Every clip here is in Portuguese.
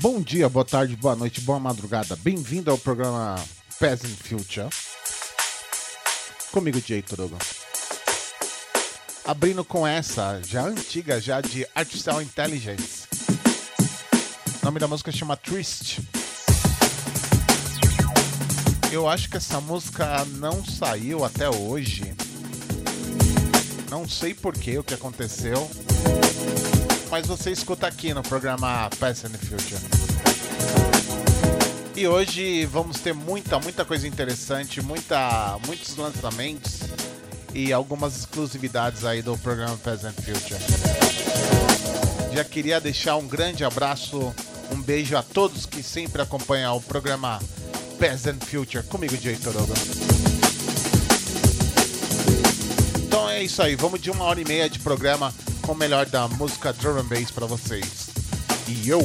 Bom dia, boa tarde, boa noite, boa madrugada. Bem-vindo ao programa Peasant Future. Comigo, Jay Turugo. Abrindo com essa, já antiga, já de Artificial Intelligence. O nome da música chama Trist. Eu acho que essa música não saiu até hoje. Não sei porquê, o que aconteceu. Mas você escuta aqui no programa Past and Future. E hoje vamos ter muita, muita coisa interessante, muita, muitos lançamentos e algumas exclusividades aí do programa Past and Future. Já queria deixar um grande abraço, um beijo a todos que sempre acompanham o programa Past and Future comigo, Jay Toroga. Então é isso aí, vamos de uma hora e meia de programa com o melhor da música drum and bass para vocês. E eu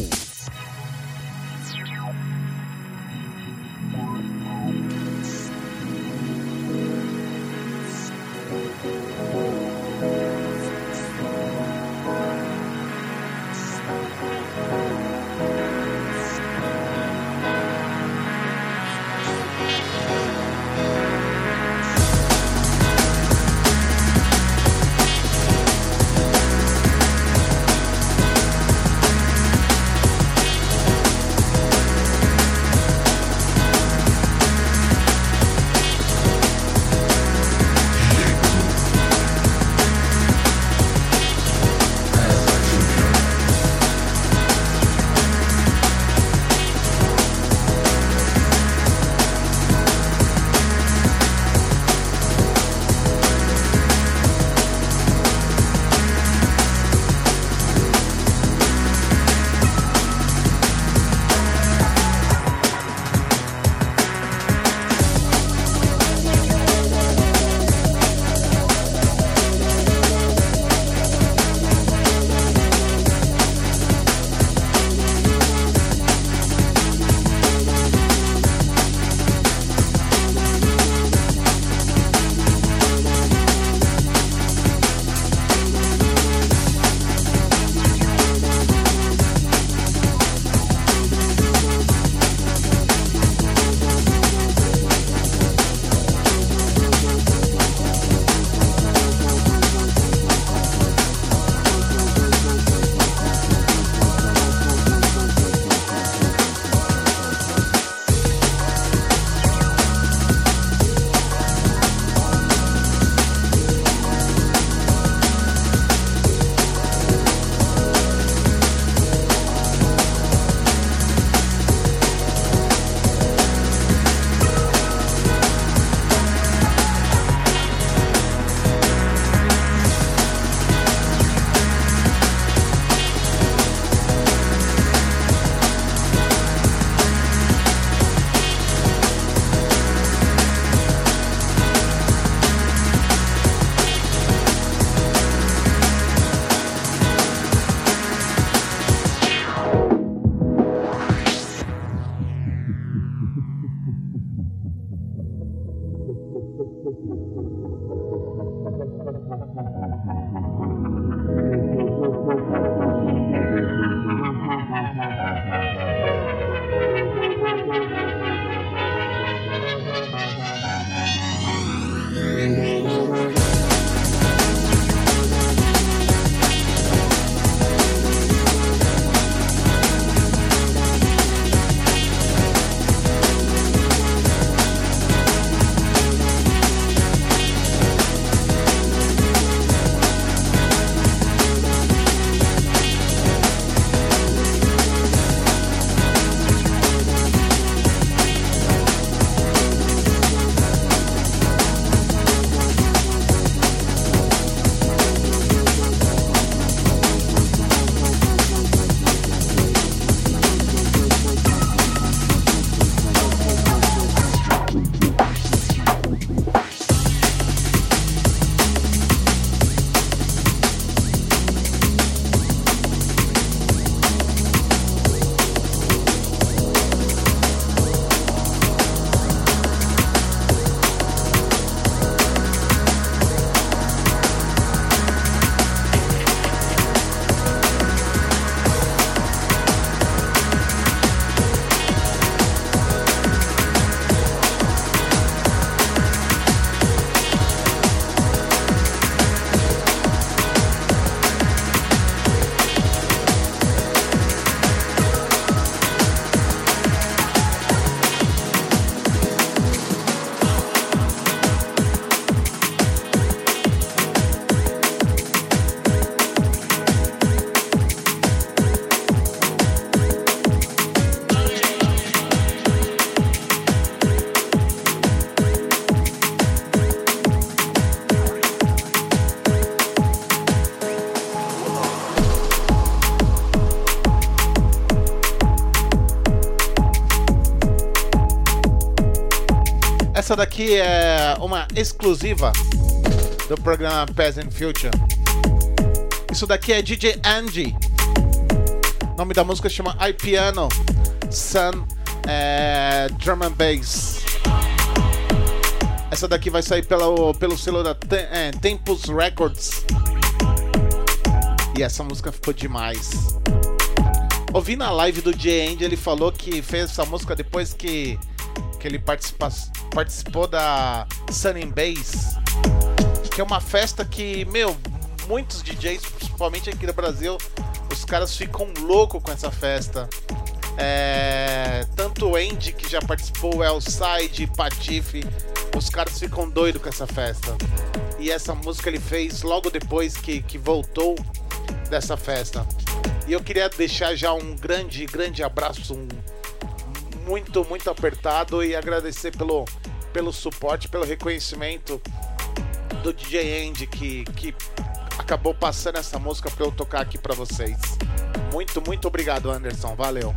Essa daqui é uma exclusiva do programa Peasant Future. Isso daqui é DJ Andy. O nome da música chama I Piano Sun é, Drum and Bass. Essa daqui vai sair pelo, pelo selo da é, Tempus Records. E essa música ficou demais. Ouvi na live do DJ Andy, ele falou que fez essa música depois que, que ele participa, participou da Sun Bass, que é uma festa que, meu, muitos DJs, principalmente aqui no Brasil, os caras ficam loucos com essa festa. É, tanto o Andy, que já participou, Elside, Patife, os caras ficam doidos com essa festa. E essa música ele fez logo depois que, que voltou dessa festa. E eu queria deixar já um grande, grande abraço, um muito, muito apertado e agradecer pelo, pelo suporte, pelo reconhecimento do DJ Andy que, que acabou passando essa música para eu tocar aqui para vocês. Muito, muito obrigado, Anderson. Valeu.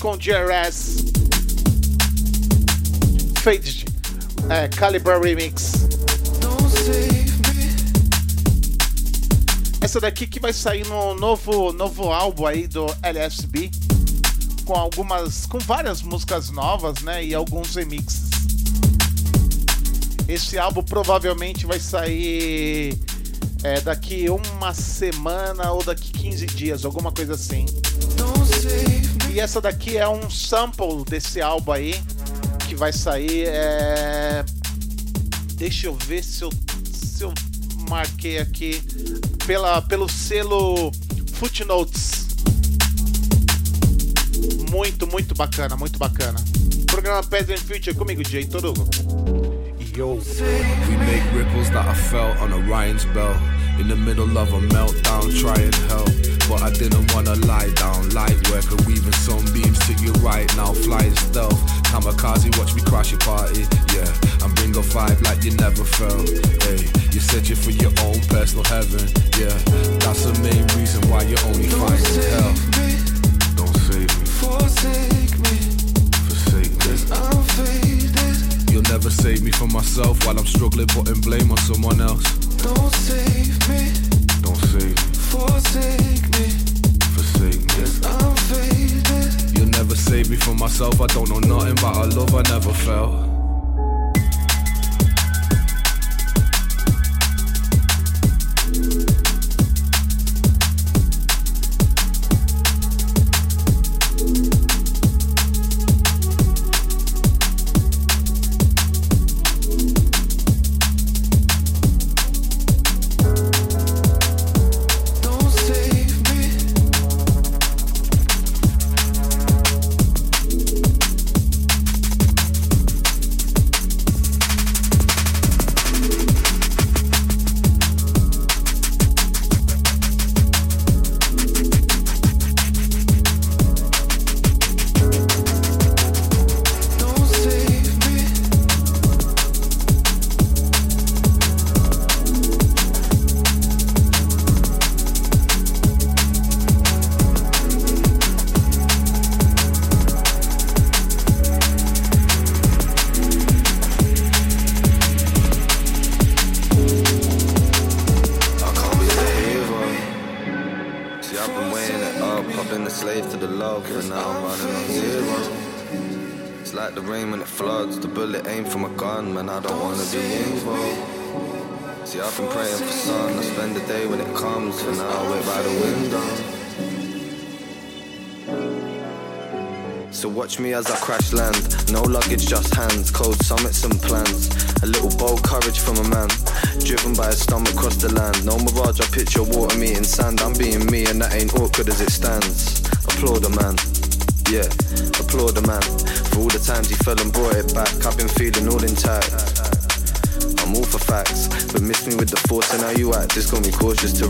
Com GRS Fade é, Caliber Remix. Essa daqui que vai sair no novo, novo álbum aí do LSB com algumas com várias músicas novas, né, e alguns remixes. Esse álbum provavelmente vai sair é, daqui uma semana ou daqui 15 dias, alguma coisa assim. E essa daqui é um sample desse álbum aí que vai sair. É... Deixa eu ver se eu, se eu marquei aqui pela, pelo selo Footnotes. Muito, muito bacana, muito bacana. Programa Peasant Future comigo, Jay Torugo. Yo. We make ripples that I felt on Orion's belt. In the middle of a meltdown, trying help. But I didn't wanna lie down. Light worker weaving sunbeams to your right now. Flying stealth. Kamikaze, watch me crash your party. Yeah, and bring a vibe like you never felt. Hey, you're searching for your own personal heaven. Yeah, that's the main reason why you're only find hell. Me. Don't save me. Forsake me. Forsake me. I'm faded. You'll never save me from myself while I'm struggling, putting blame on someone else. Don't save me. Don't save me. Forsake me. Forsake me. I'm faded. You'll never save me from myself. I don't know nothing about a love I never felt. As I crash land. No luggage, just hands. Cold summits and plans. A little bold courage from a man. Driven by a stomach across the land. No mirage, I picture water meeting sand. I'm being me, and that ain't awkward as it stands. Applaud a man. Yeah, applaud a man. For all the times he fell and brought it back. I've been feeling all intact. I'm all for facts, but miss me with the force and how you act. Just got me cautious to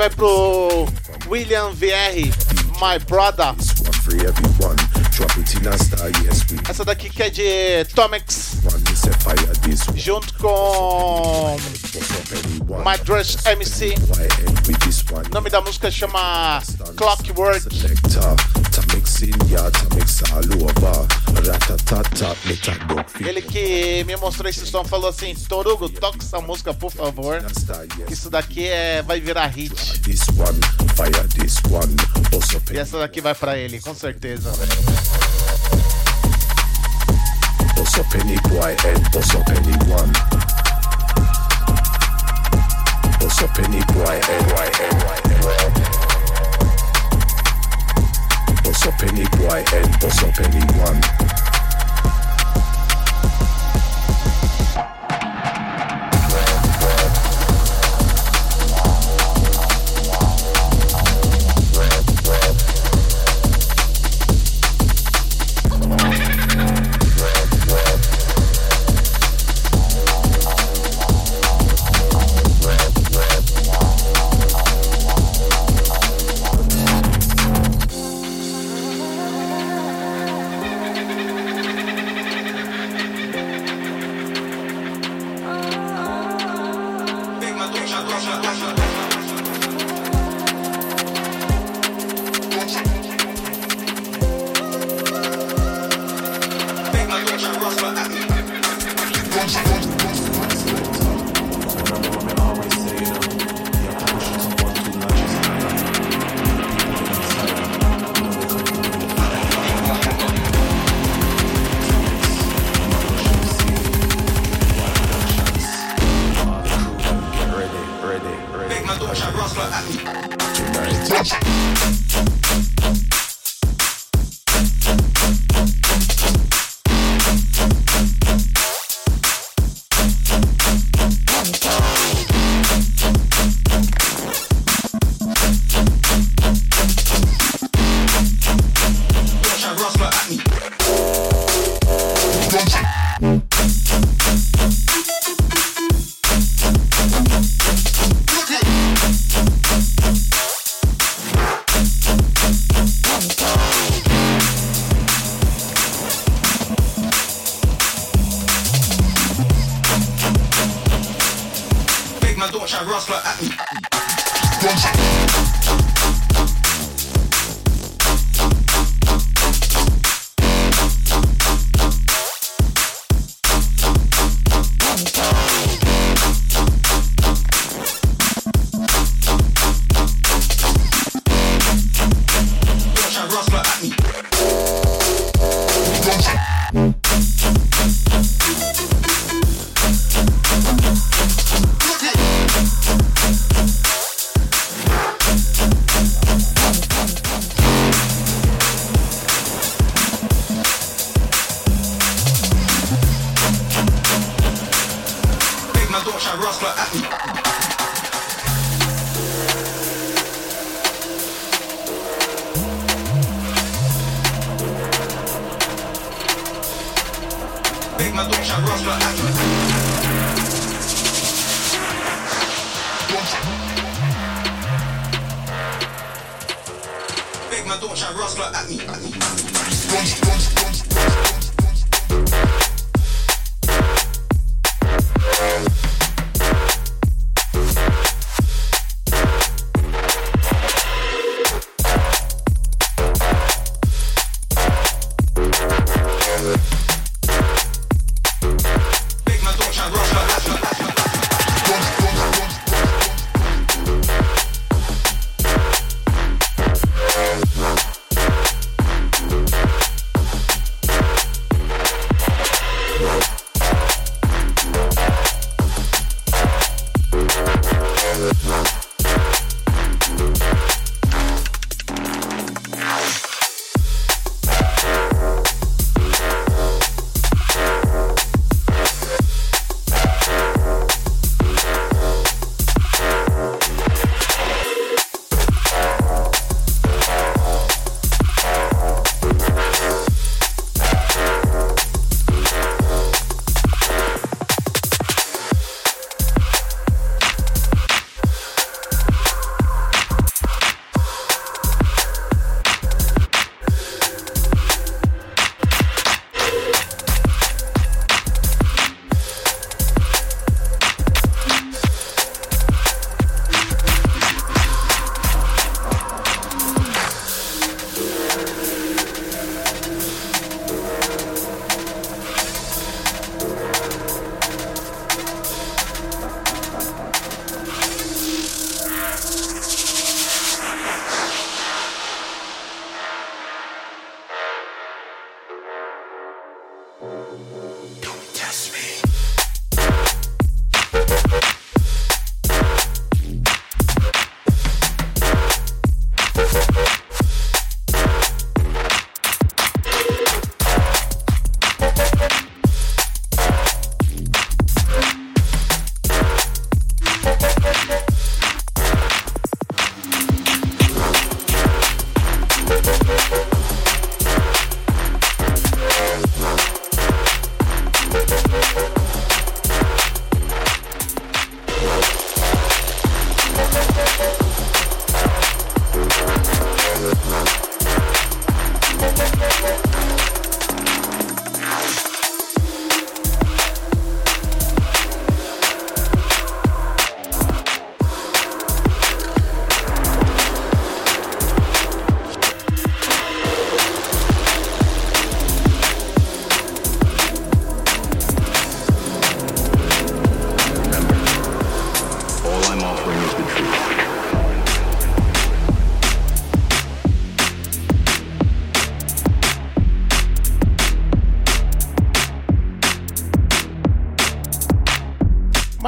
vai pro William VR, my brother. Essa daqui que é de Tomex, junto com? My Dress MC. O nome da música chama Clockwork. Ele que me mostrou esse som falou assim: Torugo, toca essa música por favor. Isso daqui é, vai virar hit. this one, fire this one. E essa daqui vai pra ele, com certeza. Bossa Penny Boy and Bossa Penny One. Bossa Penny Boy and Boy and Bossa Penny Boy and Penny One. Russia, Russia, Russia.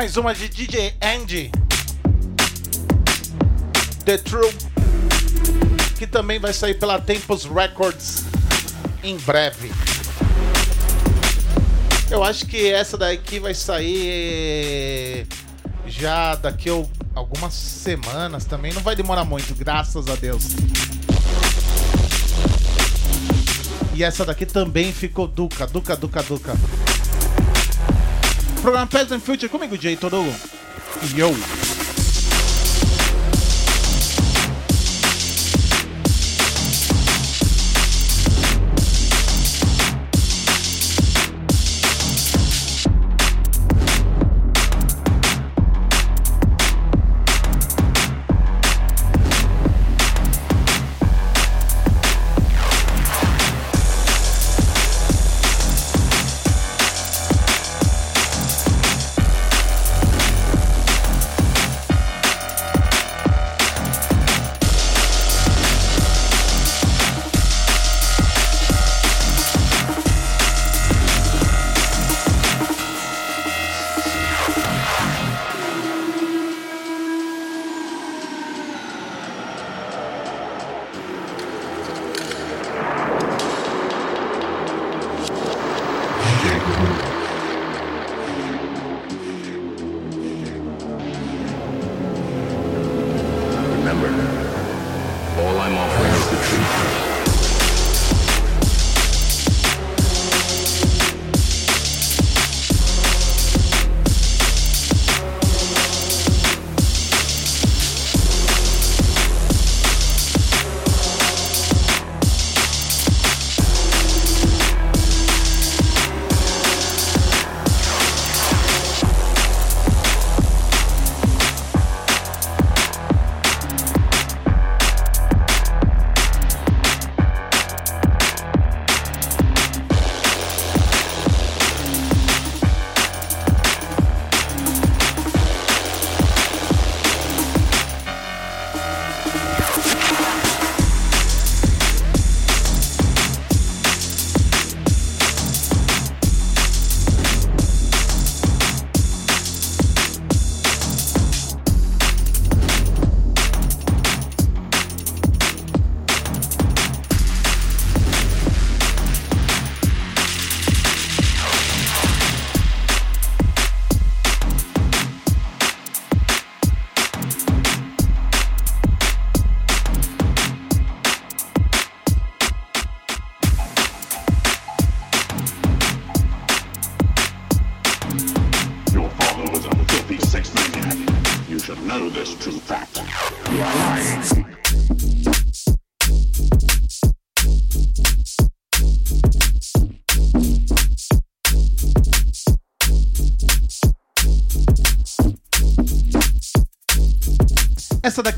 Mais uma de DJ Andy. The True. Que também vai sair pela Tempos Records em breve. Eu acho que essa daqui vai sair já daqui a algumas semanas também. Não vai demorar muito, graças a Deus. E essa daqui também ficou Duca, Duca, Duca, Duca. Programa Peasant Future comigo, Jay Todo. Yo.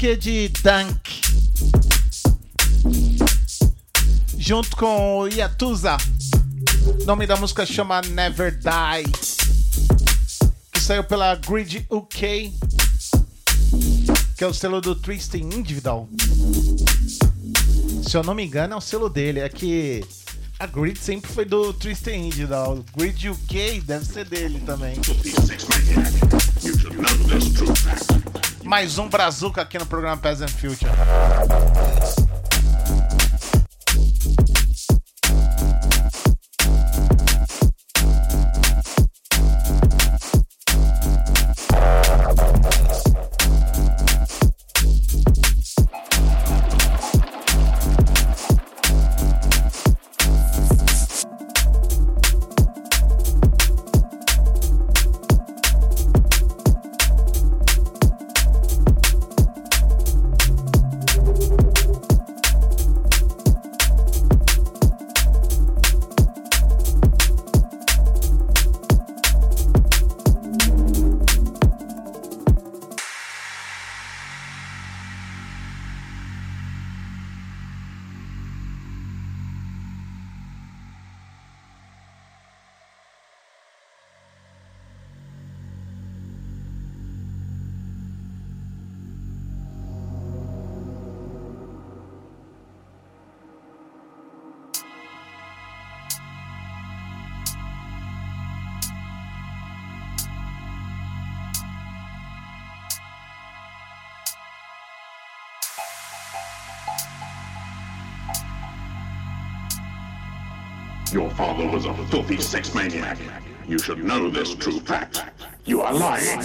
É de Dunk. Junto com o Yatuza. O nome da música chama Never Die. Que saiu pela Grid UK. Que é o selo do Tristan Individual. Se eu não me engano, é o selo dele. É que a Grid sempre foi do Tristan Individual. Grid UK deve ser dele também. Mais um Brazuca aqui no programa Peasant Future. Know this true fact. You are lying.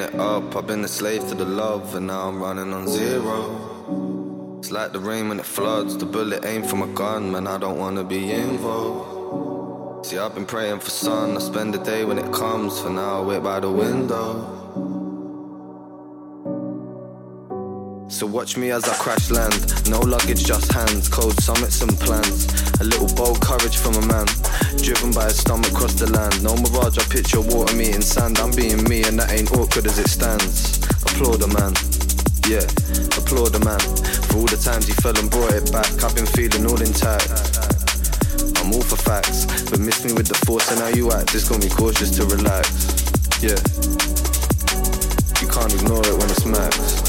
Been it up. I've been a slave to the love, and now I'm running on zero. It's like the rain when it floods. The bullet aimed from a gun, man. I don't wanna be involved. See, I've been praying for sun. I spend the day when it comes. For now, I wait by the window. So watch me as I crash land. No luggage, just hands. Cold summits and plans. A little bold courage from a man. Driven by his stomach across the land. No mirage, I picture water meeting sand. I'm being me, and that ain't awkward as it stands. Applaud a man. Yeah, applaud a man. For all the times he fell and brought it back. I've been feeling all intact. I'm all for facts, but miss me with the force and how you act. Just got me cautious to relax. Yeah, you can't ignore it when it's max.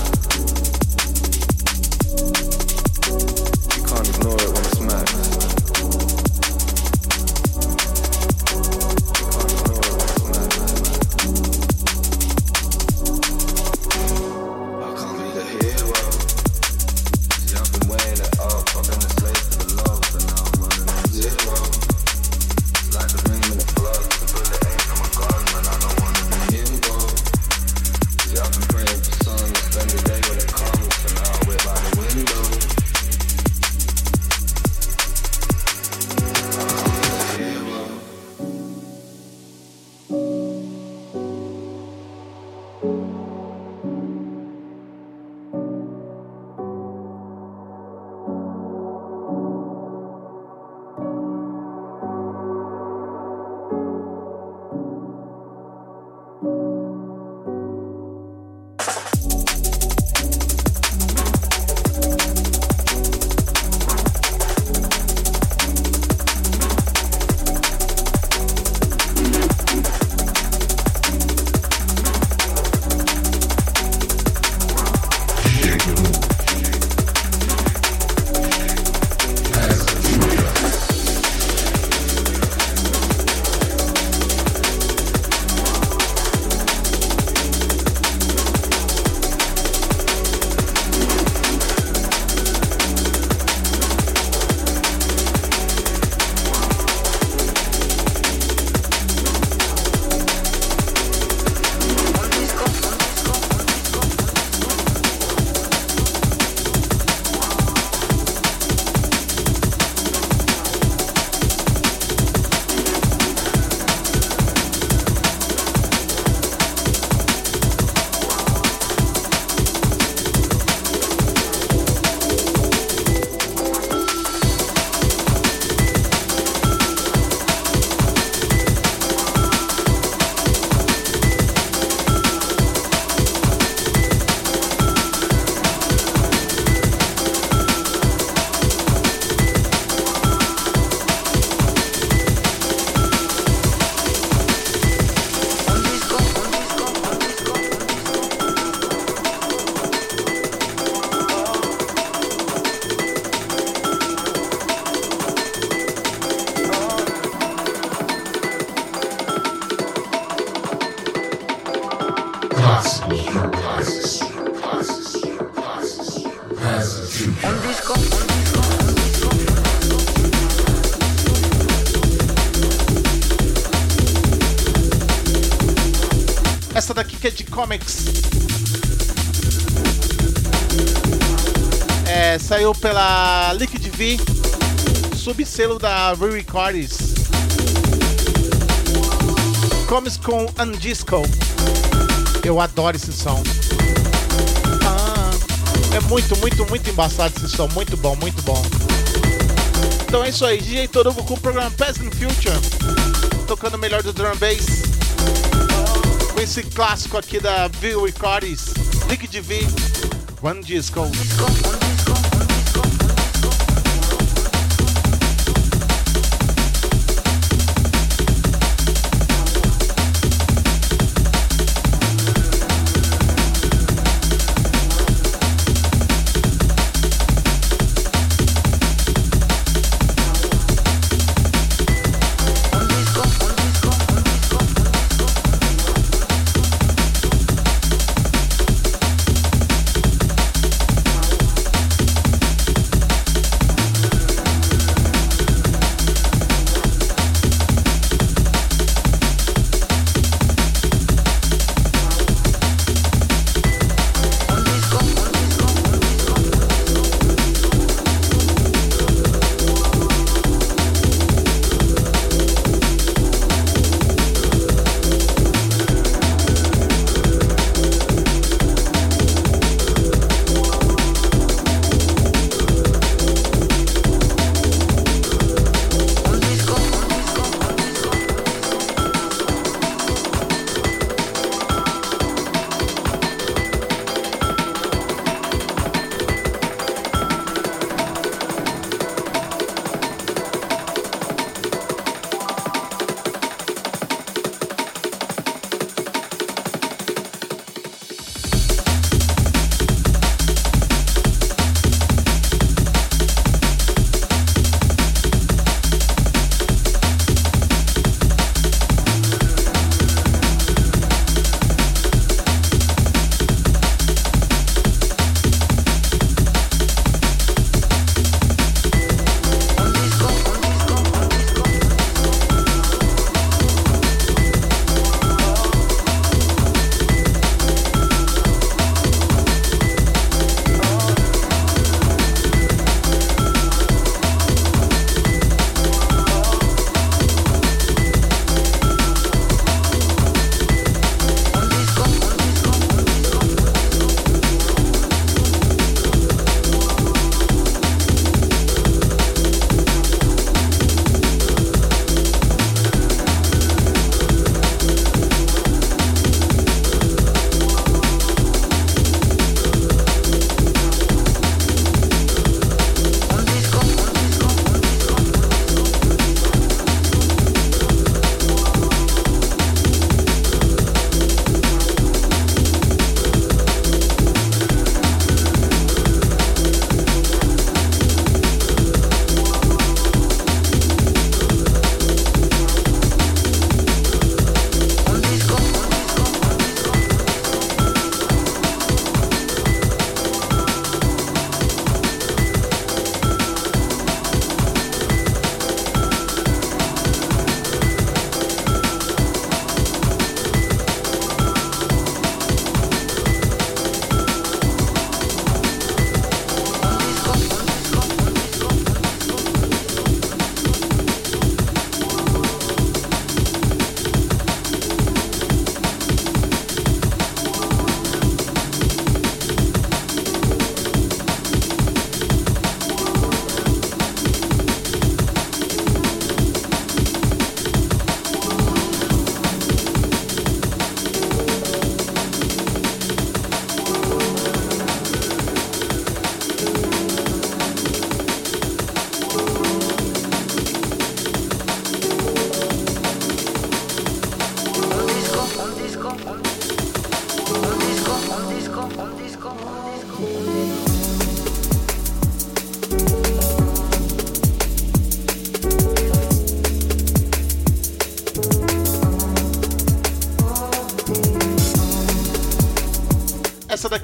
Comics. É, saiu pela Liquid V, subselo da Re-Records. Comics com Undisco. Eu adoro esse som. Ah, é muito, muito, muito embaçado esse som. Muito bom, muito bom. Então é isso aí, DJ Torugo com o programa Past and Future. Tocando melhor do drum bass. Esse clássico aqui da V Records, Liquid V, One Disco.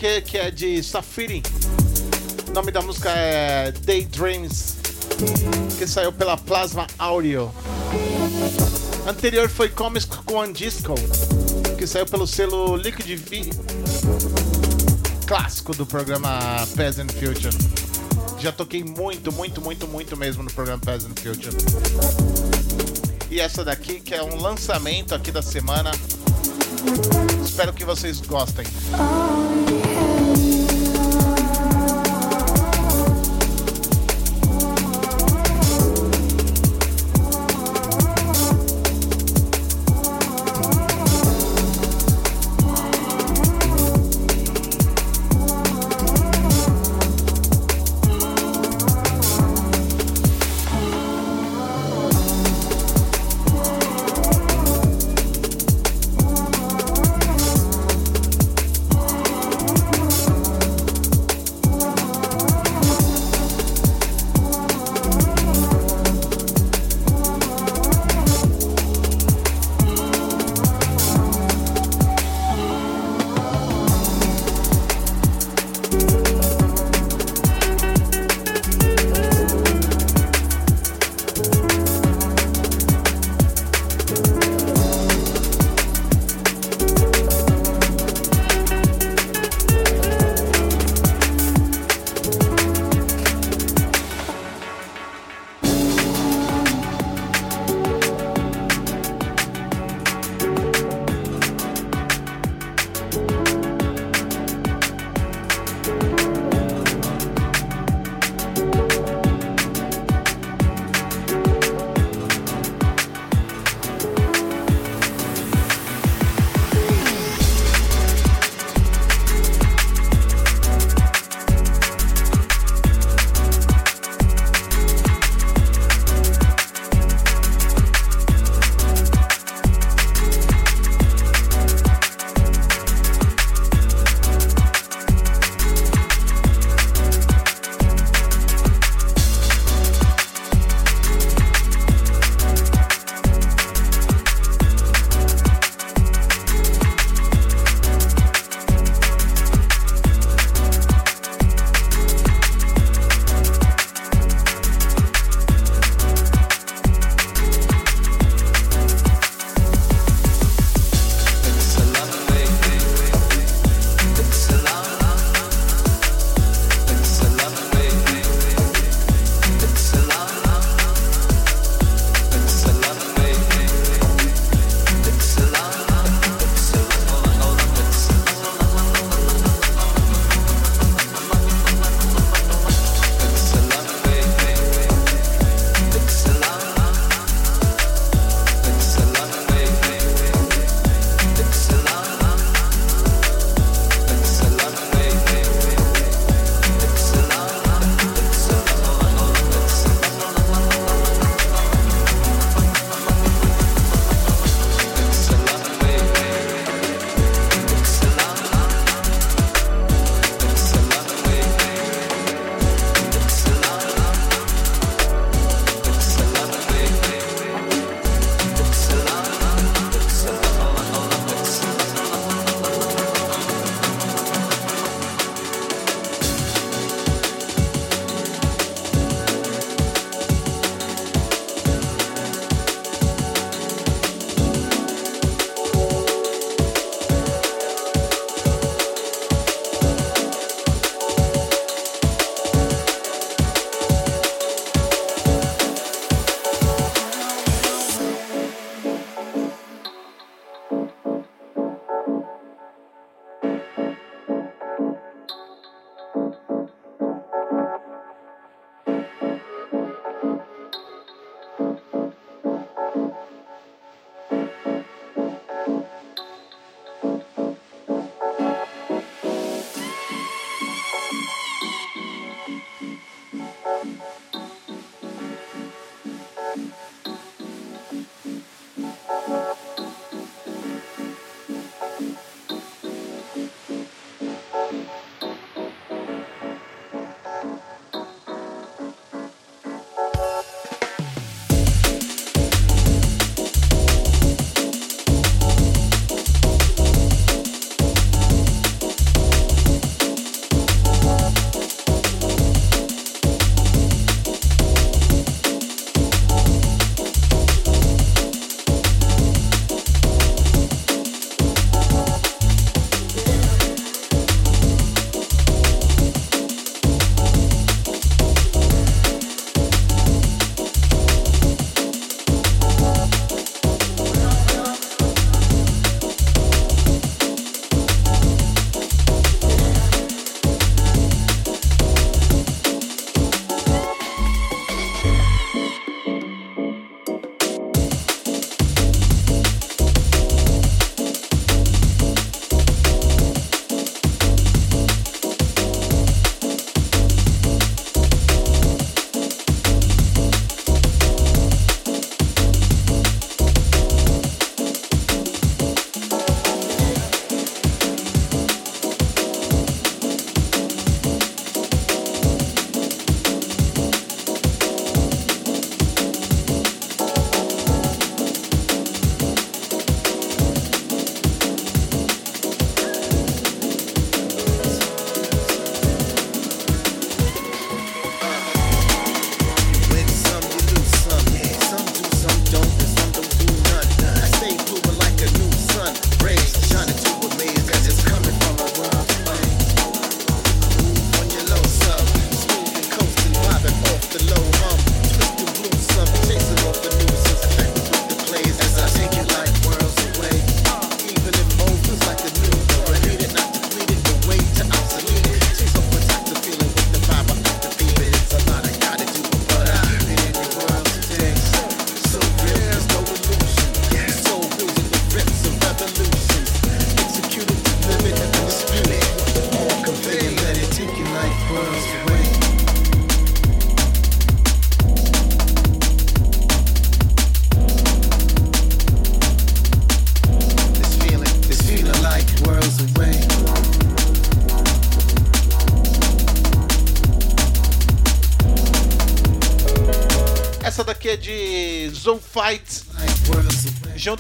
Daqui que é de Safiri. O nome da música é Daydreams, que saiu pela Plasma Audio. Anterior foi Comics com Disco, que que saiu pelo selo Liquid V, clássico do programa Peasant Future. Já toquei muito, muito, muito, muito mesmo no programa Peasant Future. E essa daqui que é um lançamento aqui da semana. Espero que vocês gostem. Thank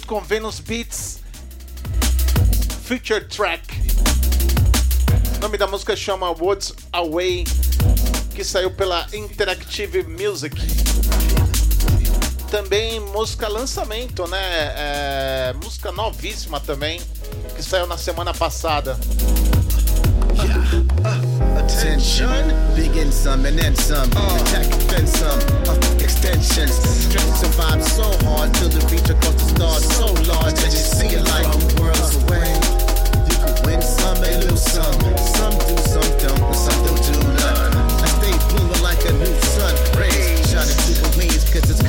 com Venus Beats, Future Track. O nome da música chama Woods Away, que saiu pela Interactive Music. Também música lançamento, né? É, música novíssima também, que saiu na semana passada. Attention, begin some and then some. Attack, defend some. Uh, extensions. Survive so hard till the reach across the stars so large that you see it like worlds away. You can win some and lose some. Some do, some don't, but some don't do none. I stay blooming like a new sun. Rays shining through the wings, cause it's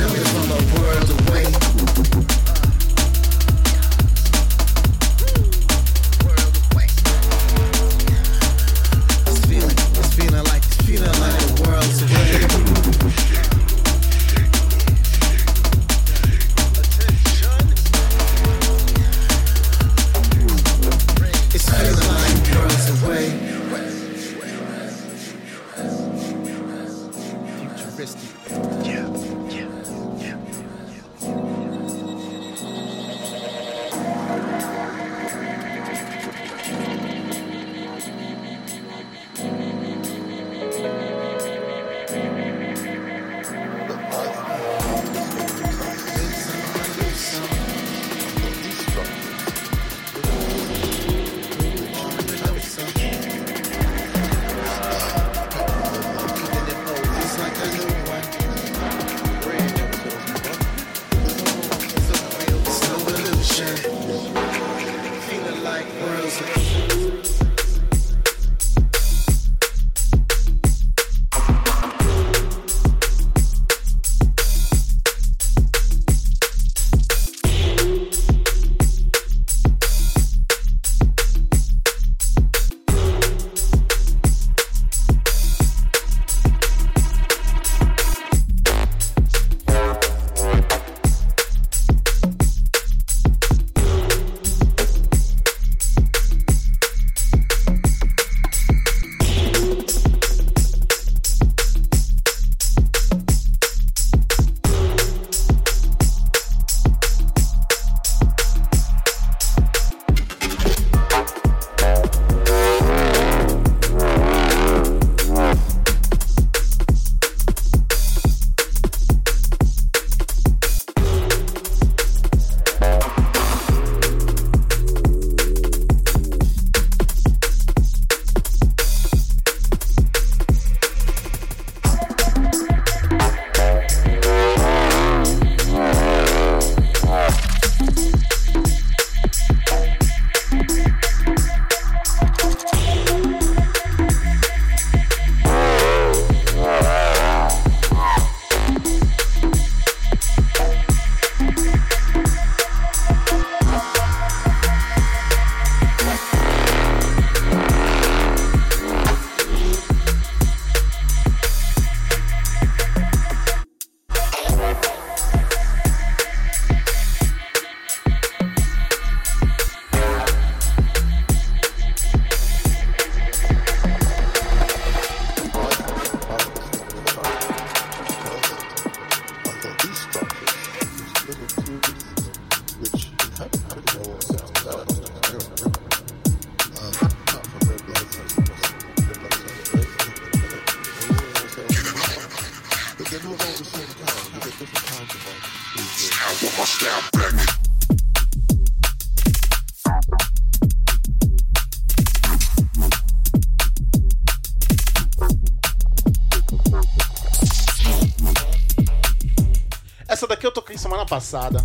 Essa daqui eu toquei semana passada.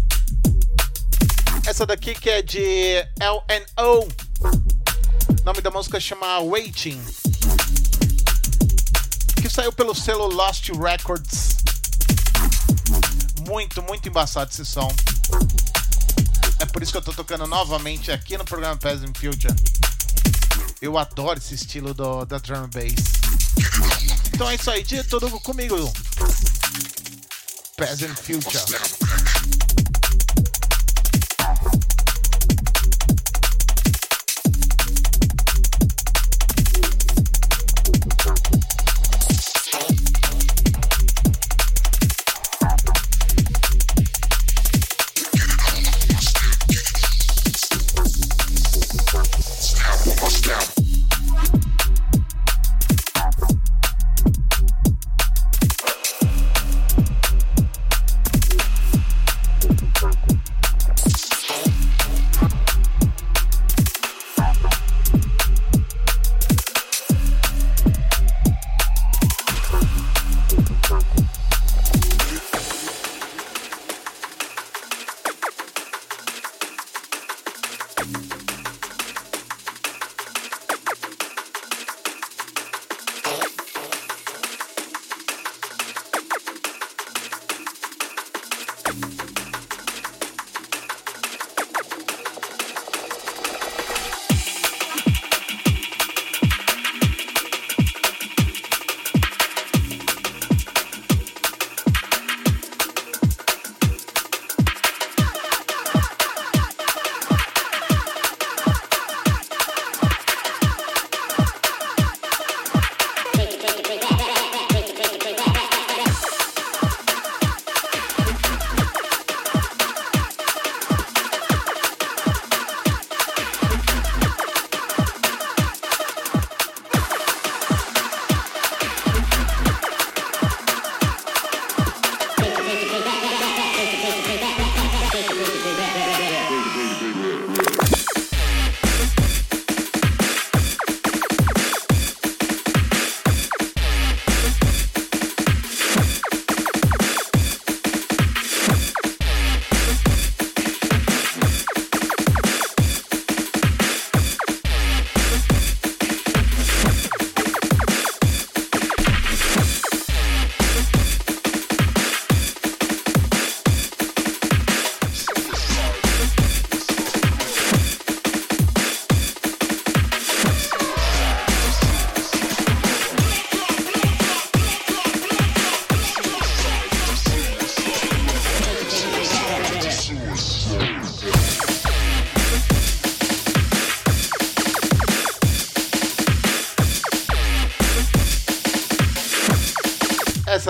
Essa daqui que é de LNO. O nome da música chama Waiting. Que saiu pelo selo Lost Records. Muito, muito embaçado esse som. É por isso que eu tô tocando novamente aqui no programa Peasant Future. Eu adoro esse estilo do, da drum bass. Então é isso aí, dia todo comigo. Peasant Future.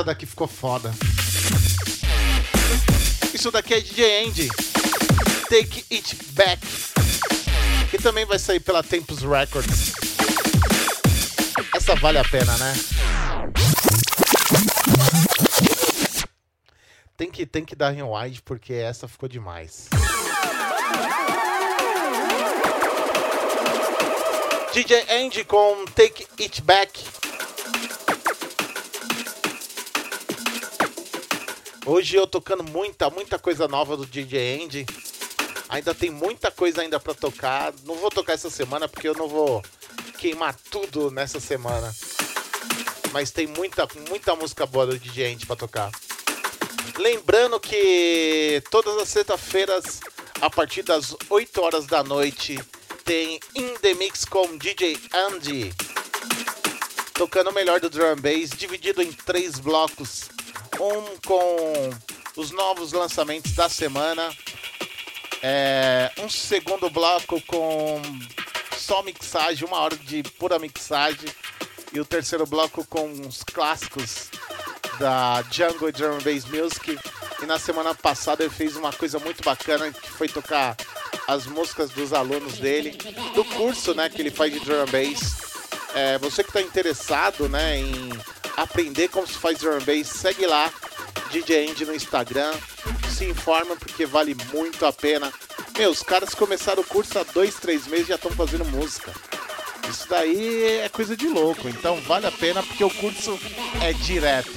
Daqui ficou foda. Isso daqui é DJ Andy. Take It Back. Que também vai sair pela Tempus Records. Essa vale a pena, né? Tem que, tem que dar rewind porque essa ficou demais. DJ Andy com Take It Back. Hoje eu tocando muita, muita coisa nova do DJ Andy. Ainda tem muita coisa ainda para tocar. Não vou tocar essa semana porque eu não vou queimar tudo nessa semana. Mas tem muita, muita música boa do DJ Andy para tocar. Lembrando que todas as sextas-feiras, a partir das 8 horas da noite, tem In The Mix com DJ Andy. Tocando o melhor do drum bass, dividido em três blocos. Um com os novos lançamentos da semana. É, um segundo bloco com só mixagem, uma hora de pura mixagem. E o terceiro bloco com os clássicos da Jungle Drum Bass Music. E na semana passada ele fez uma coisa muito bacana que foi tocar as músicas dos alunos dele, do curso né, que ele faz de drum bass. É, você que está interessado né, em aprender como se faz drum bass, segue lá, DJ Andy no Instagram, se informa porque vale muito a pena. Meu, os caras começaram o curso há dois, três meses e já estão fazendo música. Isso daí é coisa de louco, então vale a pena porque o curso é direto.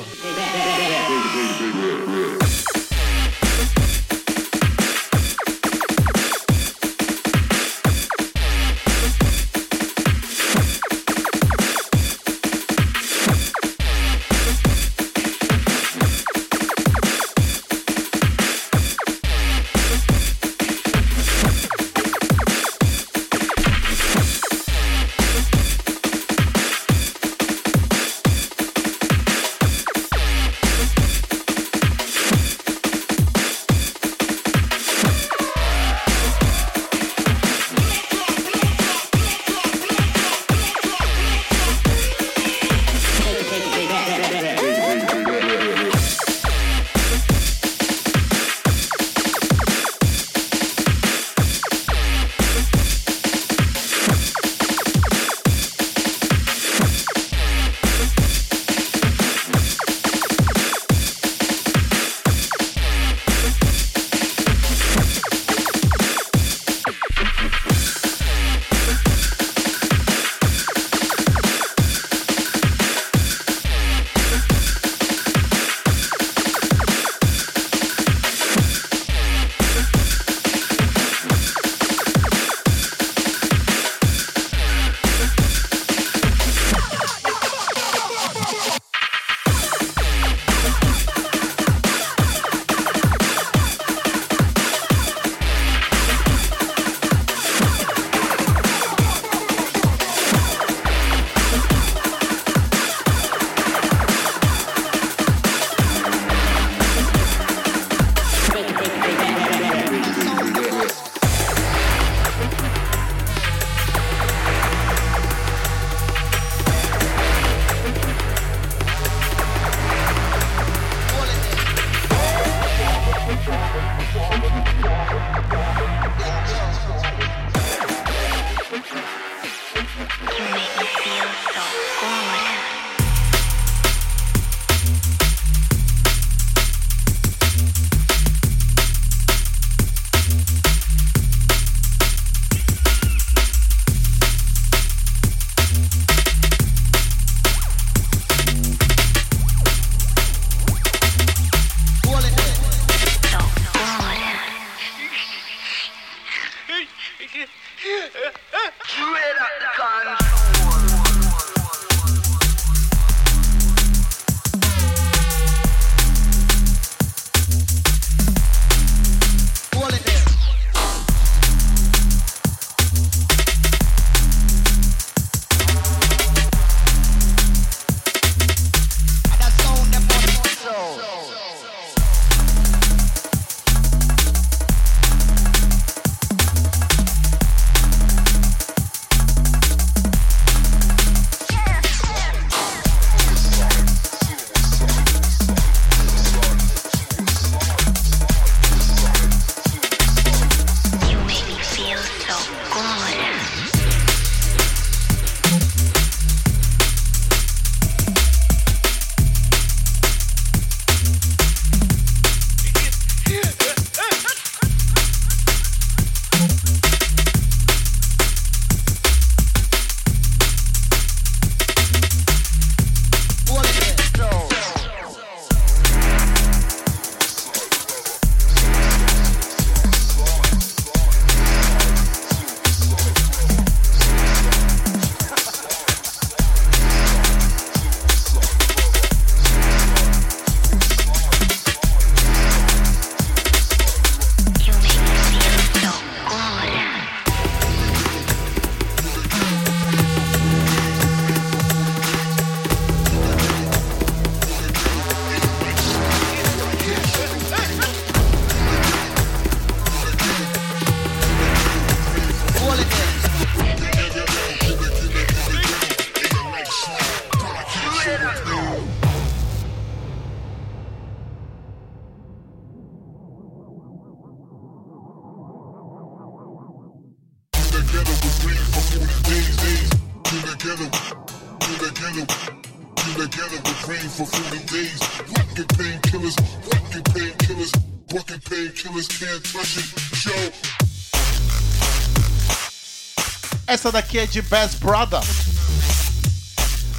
Daqui é de Best Brother.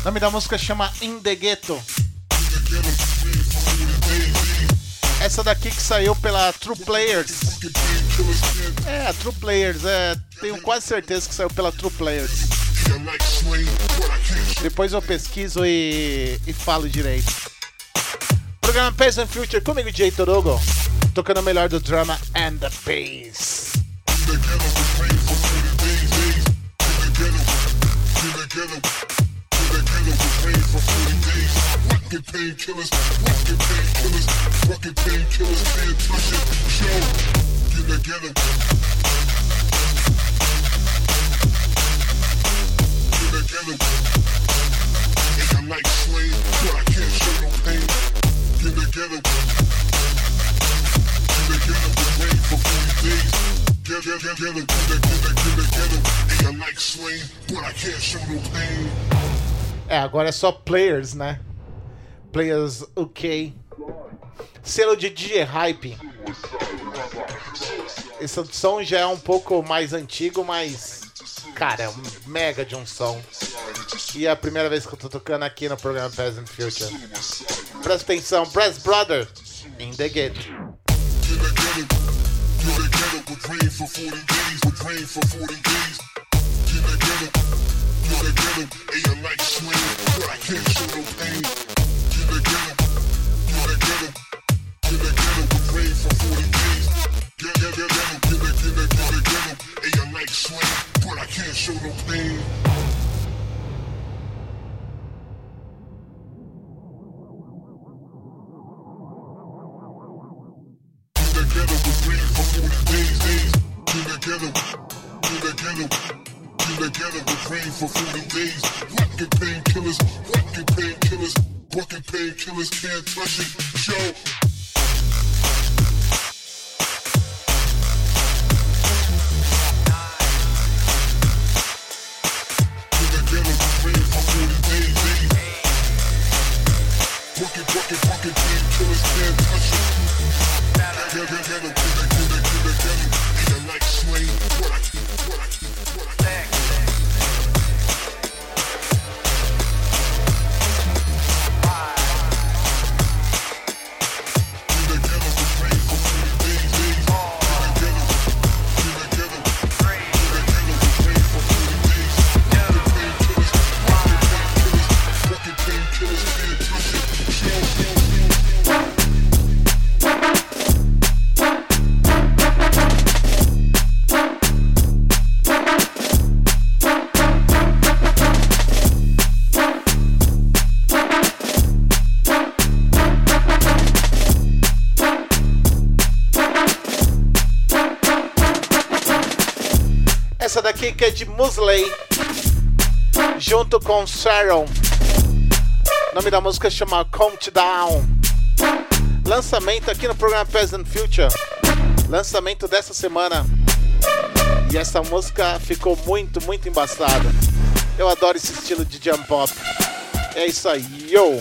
O nome da música chama In the Ghetto. Essa daqui que saiu pela True Players. É, a True Players, é. Tenho quase certeza que saiu pela True Players. Depois eu pesquiso e, e falo direito. Programa Pace and Future comigo, Jay Torugo. Tocando o melhor do drama and the bass. Rocket painkillers, rocket painkillers, rocket painkillers can't touch it. Show. In the ghetto. In the ghetto. And I like slang, but I can't show no pain. In the ghetto. In the ghetto with rain for 40 days. Ghetto, ghetto, ghetto, ghetto, ghetto, ghetto, ghetto. And I like slang, but I can't show no pain. É, agora é só players, né? Players UK. Selo de DJ Hype. Esse som já é um pouco mais antigo, mas. Cara, é um mega de um som. E é a primeira vez que eu tô tocando aqui no programa Present Future. Presta atenção, Brass Brother in the Ghetto. In ghetto, in the ghetto with rain for 40 days, with rain for 40 days. In the ghetto, in the ghetto, and I like swing, but I can't show no pain. Rain for 40 days. Yeah, yeah, yeah, yeah, in the, in the, in the ghetto, and I like swing, but I can't show no pain. In the ghetto with rain for 40 days, days. In the ghetto, in the ghetto, in the ghetto with rain for 40 days. Rocket painkillers, rocket painkillers, rocket painkillers can't touch it. Show. Musley, junto com Sharon. O nome da música chama Countdown. Lançamento aqui no programa Present Future. Lançamento dessa semana. E essa música ficou muito, muito embaçada. Eu adoro esse estilo de jump pop. É isso aí, yo!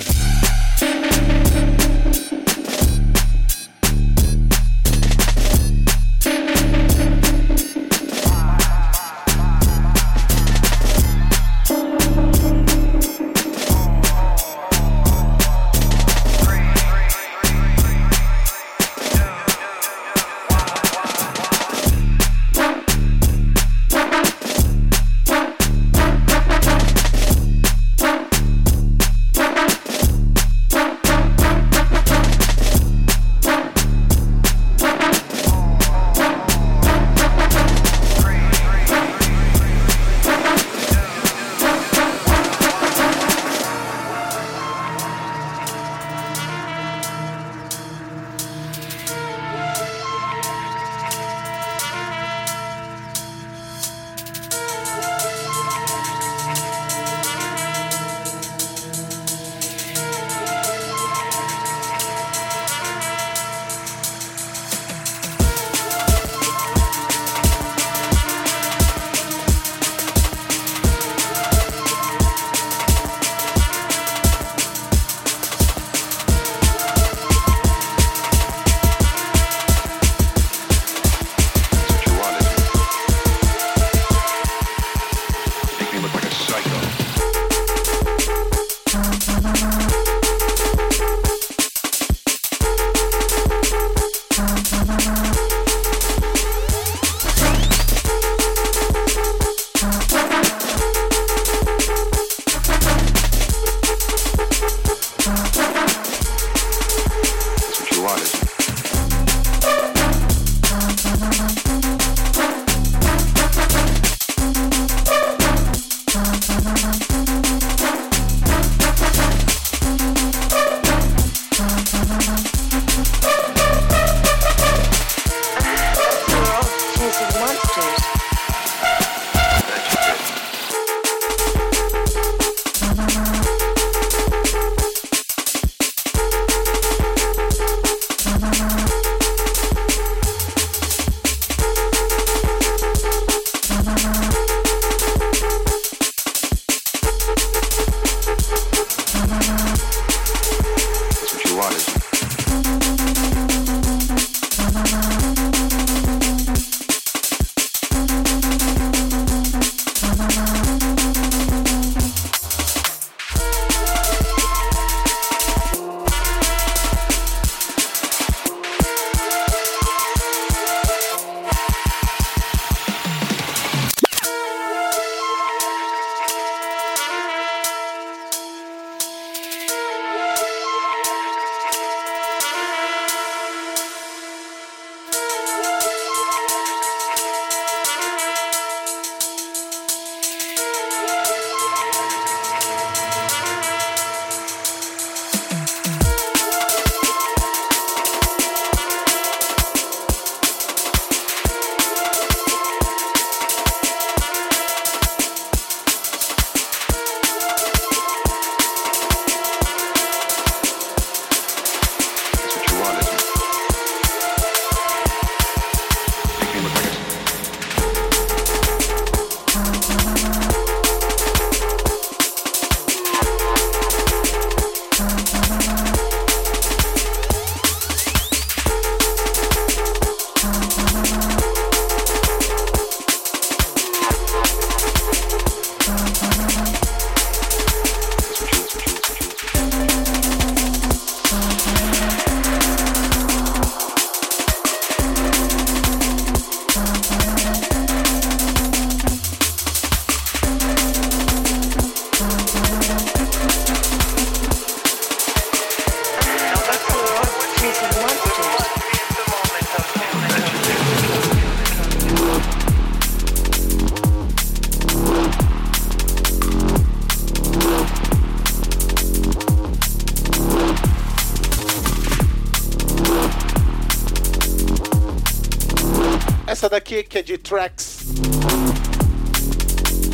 Tracks.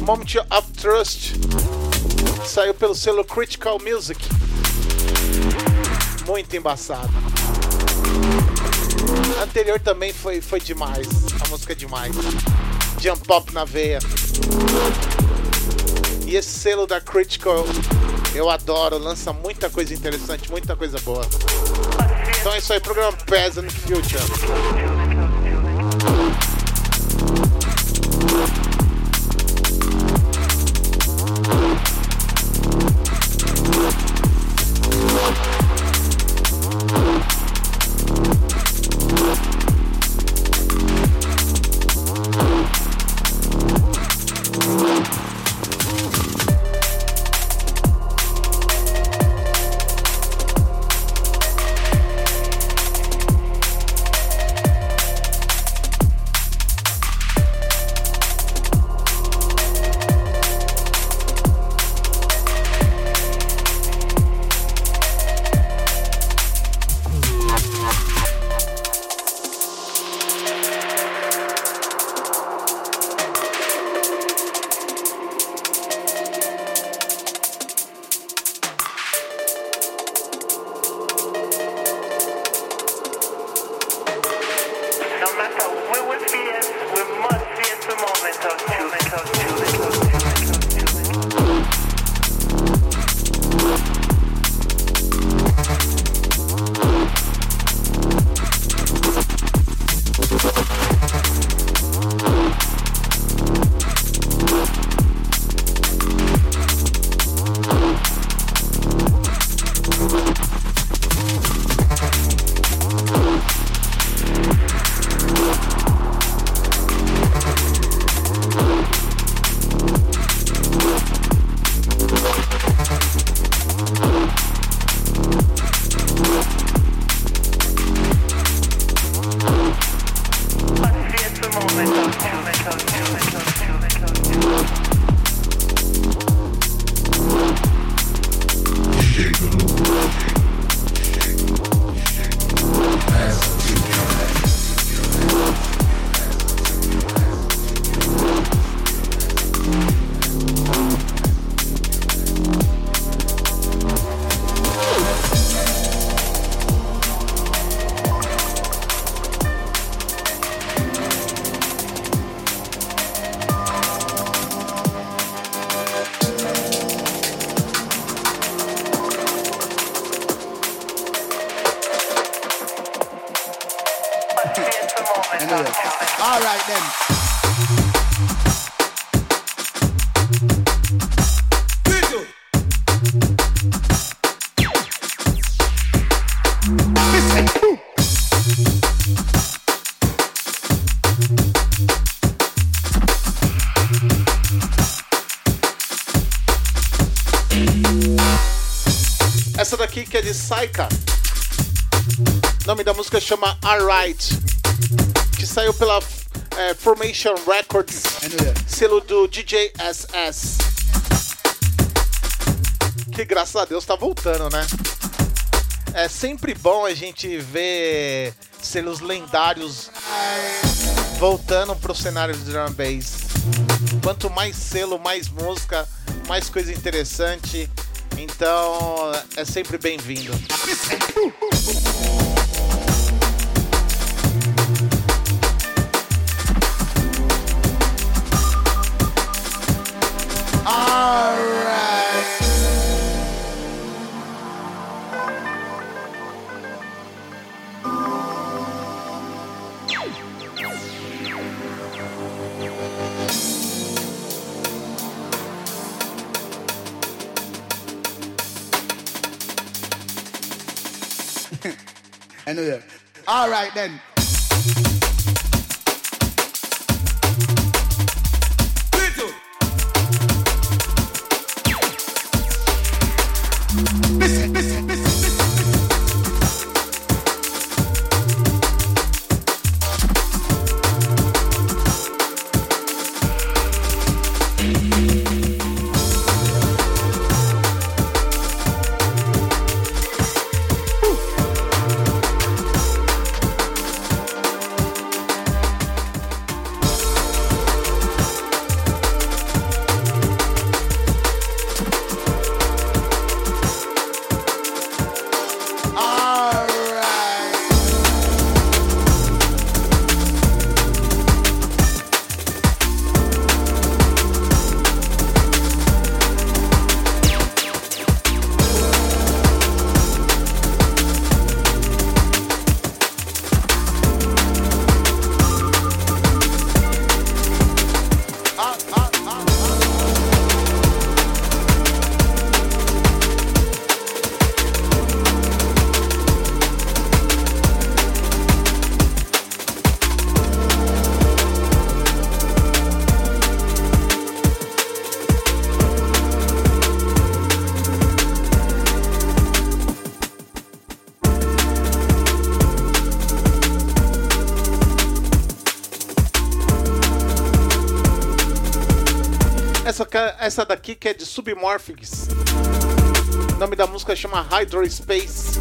Moment of Trust. Saiu pelo selo Critical Music. Muito embaçado. A anterior também foi, foi demais. A música é demais. Jump Pop na veia. E esse selo da Critical eu adoro, lança muita coisa interessante, muita coisa boa. Então é isso aí, programa Peasant Future. Chama Alright. Que saiu pela é, Formation Records. Selo do DJ SS. Que graças a Deus tá voltando, né? É sempre bom a gente ver selos lendários voltando pro cenário de drum bass. Quanto mais selo, mais música, mais coisa interessante. Então é sempre bem-vindo. Right then. Que é de Submorphics. O nome da música chama Hydro Space.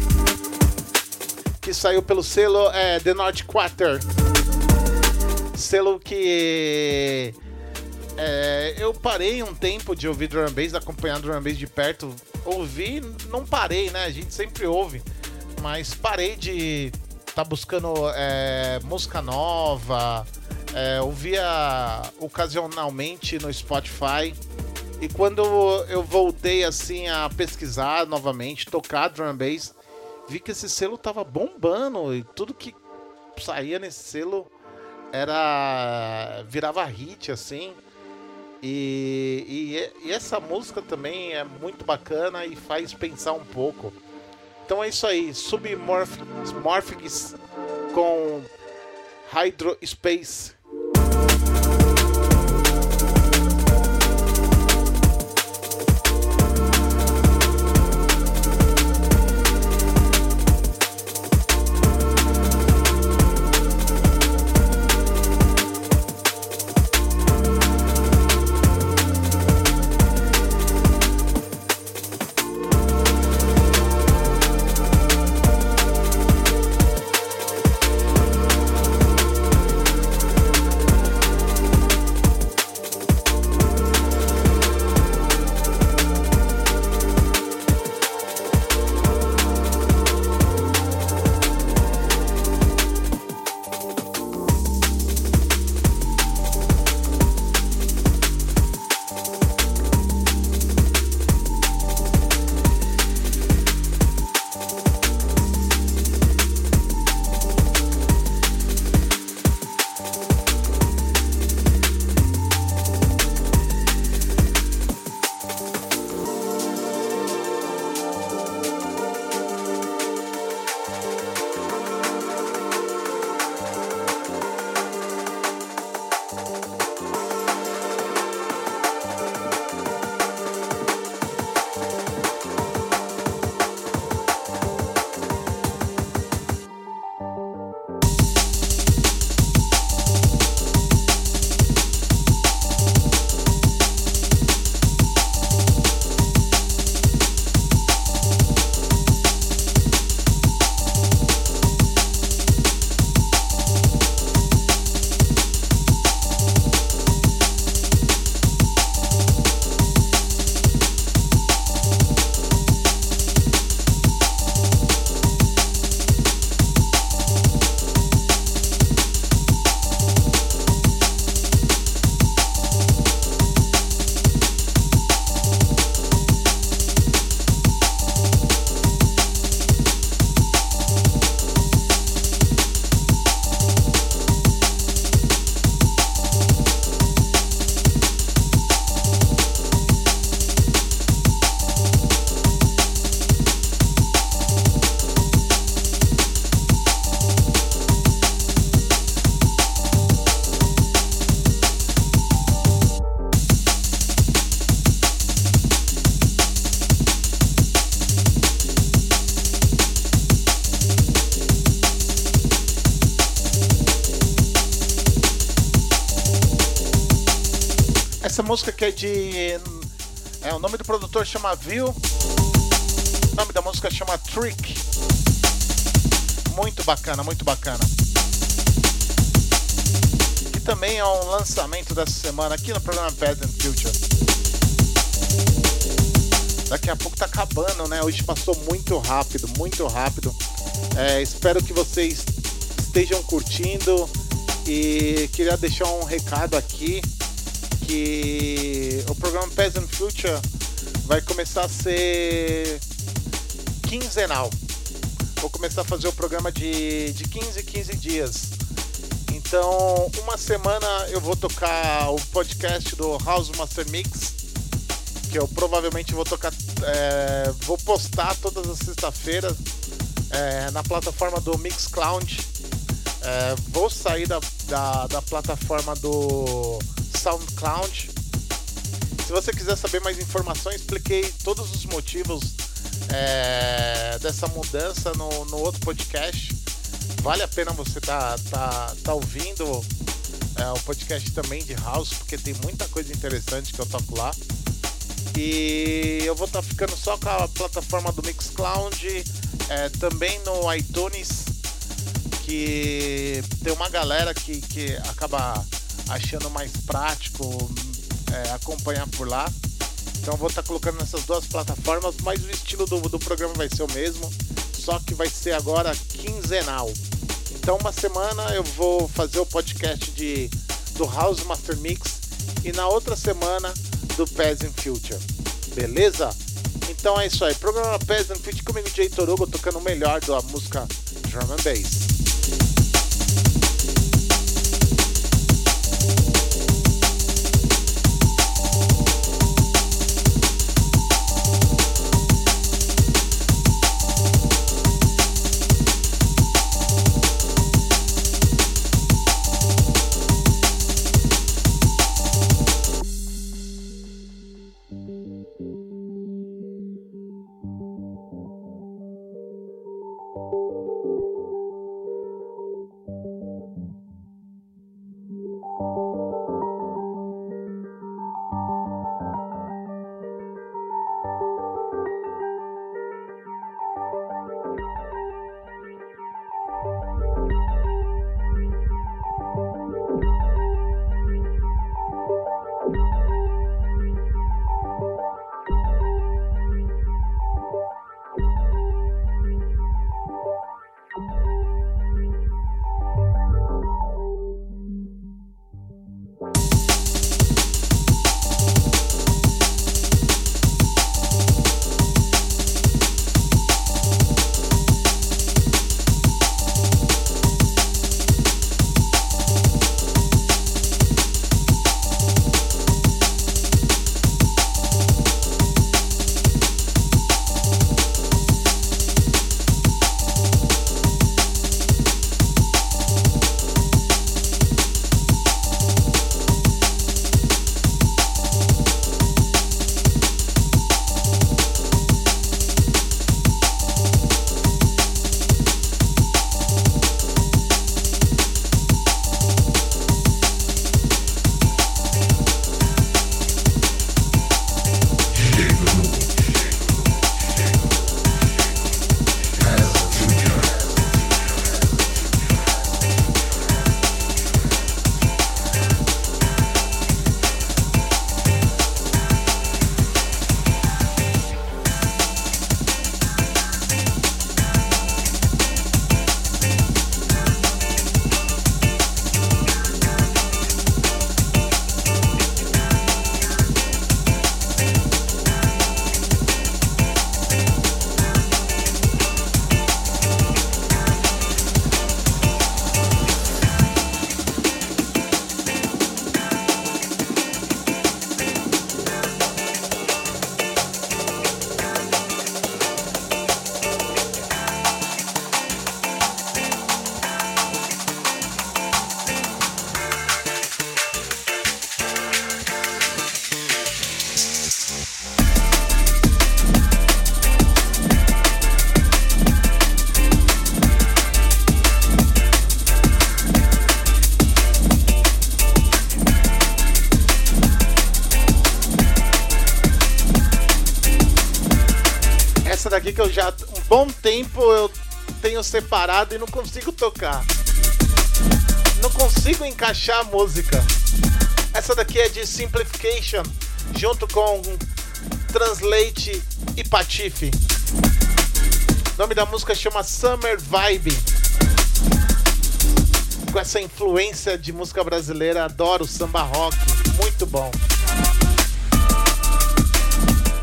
Que saiu pelo selo é, The North Quarter. Selo que. é, eu parei um tempo de ouvir drum bass, acompanhar drum bass de perto. Ouvi, não parei, né? A gente sempre ouve. Mas parei de tá buscando é, música nova. É, ouvia ocasionalmente no Spotify. E quando eu voltei assim a pesquisar novamente, tocar drum and bass, vi que esse selo tava bombando e tudo que saía nesse selo era virava hit assim. E, e, e essa música também é muito bacana e faz pensar um pouco. Então é isso aí, Submorphics com Hydro Space. Música é de. É, o nome do produtor chama View. O nome da música chama Trick. Muito bacana, muito bacana. Que também é um lançamento dessa semana aqui no programa Present Future. Daqui a pouco tá acabando, né? Hoje passou muito rápido, muito rápido. É, espero que vocês estejam curtindo e queria deixar um recado aqui que o programa Peasant Future vai começar a ser quinzenal. Vou começar a fazer o programa de, de 15 em 15 dias. Então, uma semana eu vou tocar o podcast do House Master Mix, que eu provavelmente vou tocar, é, vou postar todas as sextas-feiras é, na plataforma do Mixcloud. É, vou sair da, da, da plataforma do SoundCloud. Se você quiser saber mais informações, expliquei todos os motivos é, dessa mudança no, no outro podcast. Vale a pena você tá, tá, tá ouvindo É um podcast também de house, porque tem muita coisa interessante que eu toco lá. E eu vou estar ficando só com a plataforma do Mixcloud, é, também no iTunes, que tem uma galera que, que acaba achando mais prático é, acompanhar por lá. Então vou estar colocando nessas duas plataformas, mas o estilo do, do programa vai ser o mesmo, só que vai ser agora quinzenal. Então uma semana eu vou fazer o podcast de, do House Master Mix e na outra semana do Peasant Future. Beleza? Então é isso aí. Programa Peasant Future comigo, Jay Torugo, tocando o melhor da música Drum and Bass. Eu já um bom tempo eu tenho separado e não consigo tocar. Não consigo encaixar a música. Essa daqui é de Simplification, junto com Translate e Patife. O nome da música chama Summer Vibe. Com essa influência de música brasileira, adoro samba rock, muito bom.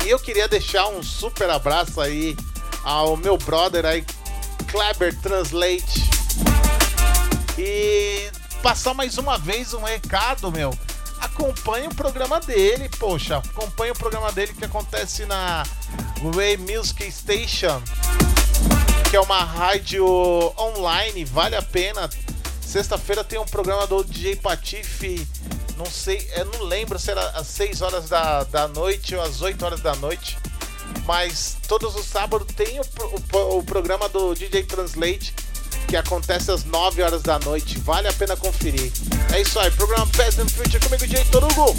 E eu queria deixar um super abraço aí ao meu brother aí, Kleber Translate. E passar mais uma vez um recado, meu. Acompanhe o programa dele, poxa. Acompanhe o programa dele que acontece na Way Music Station, que é uma rádio online, vale a pena. Sexta-feira tem um programa do DJ Patife não sei, eu não lembro se era às 6 horas da, da noite ou às 8 horas da noite. Mas todos os sábados tem o, o, o programa do DJ Translate que acontece às 9 horas da noite. Vale a pena conferir. É isso aí, programa Best in Future comigo, DJ Torugo.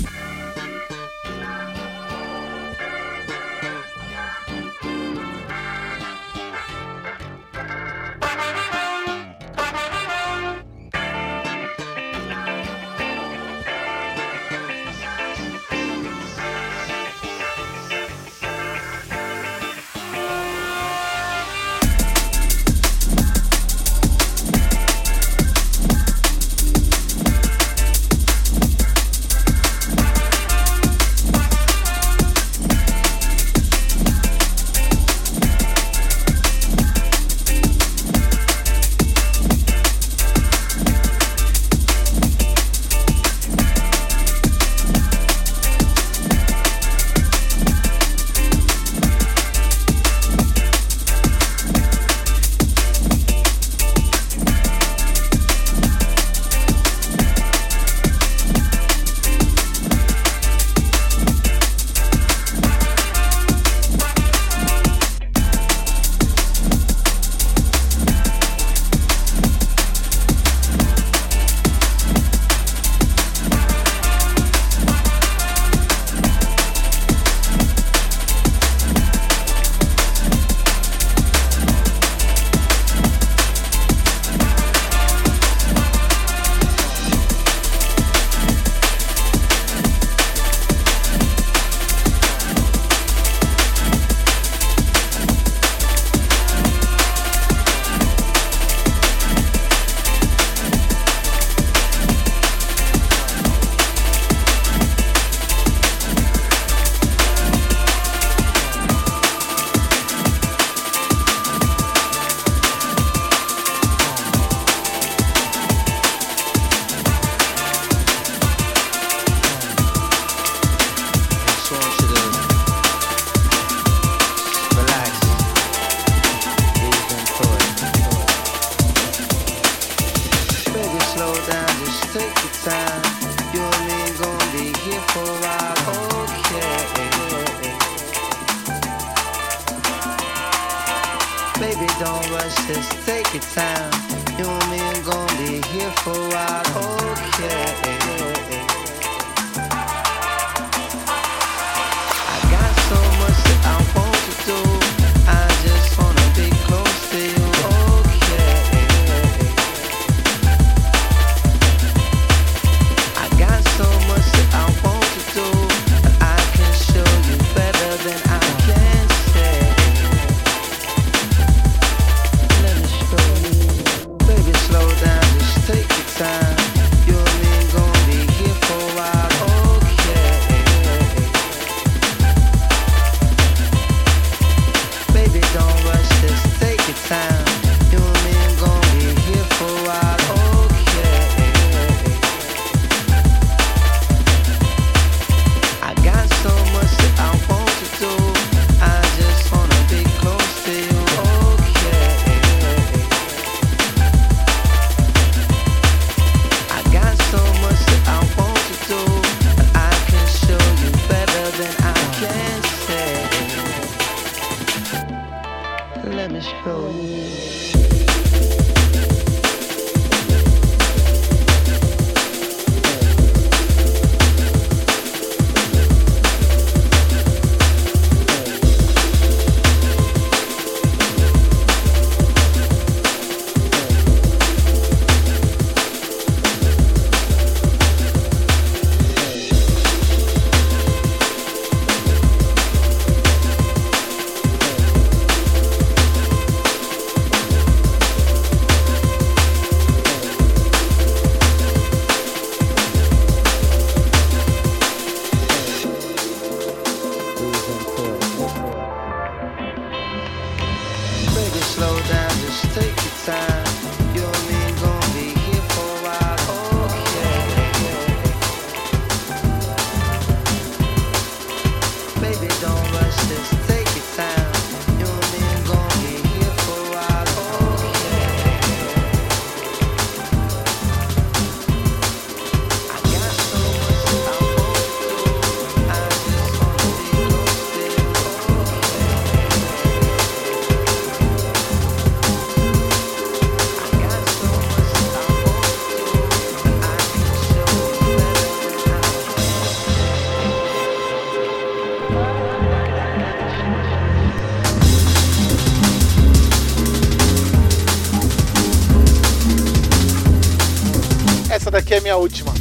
Minha última.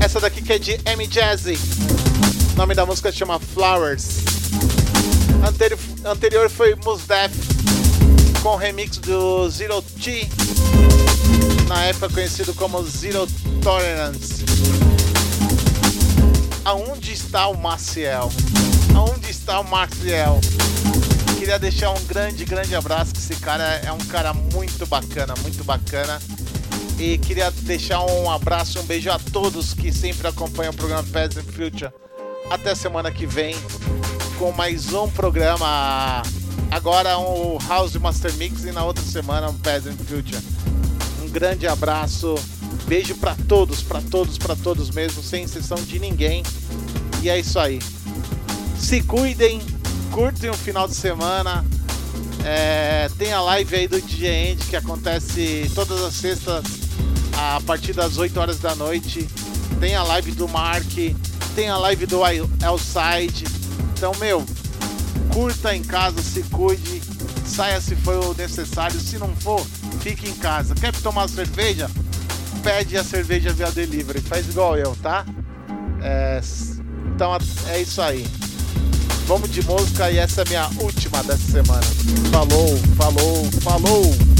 Essa daqui que é de M Jazzy. O nome da música chama Flowers. Anteri anterior foi Mos com remix do Zero T, na época conhecido como Zero Tolerance. Aonde está o Maciel? Aonde está o Maciel? Queria deixar um grande, grande abraço, que esse cara é um cara muito bacana, muito bacana. E queria deixar um abraço, um beijo a todos que sempre acompanham o programa Peasant Future. Até semana que vem com mais um programa. Agora um House Master Mix e na outra semana um Peasant Future. Um grande abraço, beijo para todos, para todos, para todos mesmo, sem exceção de ninguém. E é isso aí. Se cuidem, curtem o final de semana. É, tem a live aí do DJ End que acontece todas as sextas a partir das 8 horas da noite. Tem a live do Mark, tem a live do Elside. Então, meu, curta em casa, se cuide, saia se for necessário. Se não for, fique em casa. Quer tomar cerveja? Pede a cerveja via delivery. Faz igual eu, tá? É, então é isso aí. Vamos de música e essa é a minha última dessa semana. Falou, falou, falou!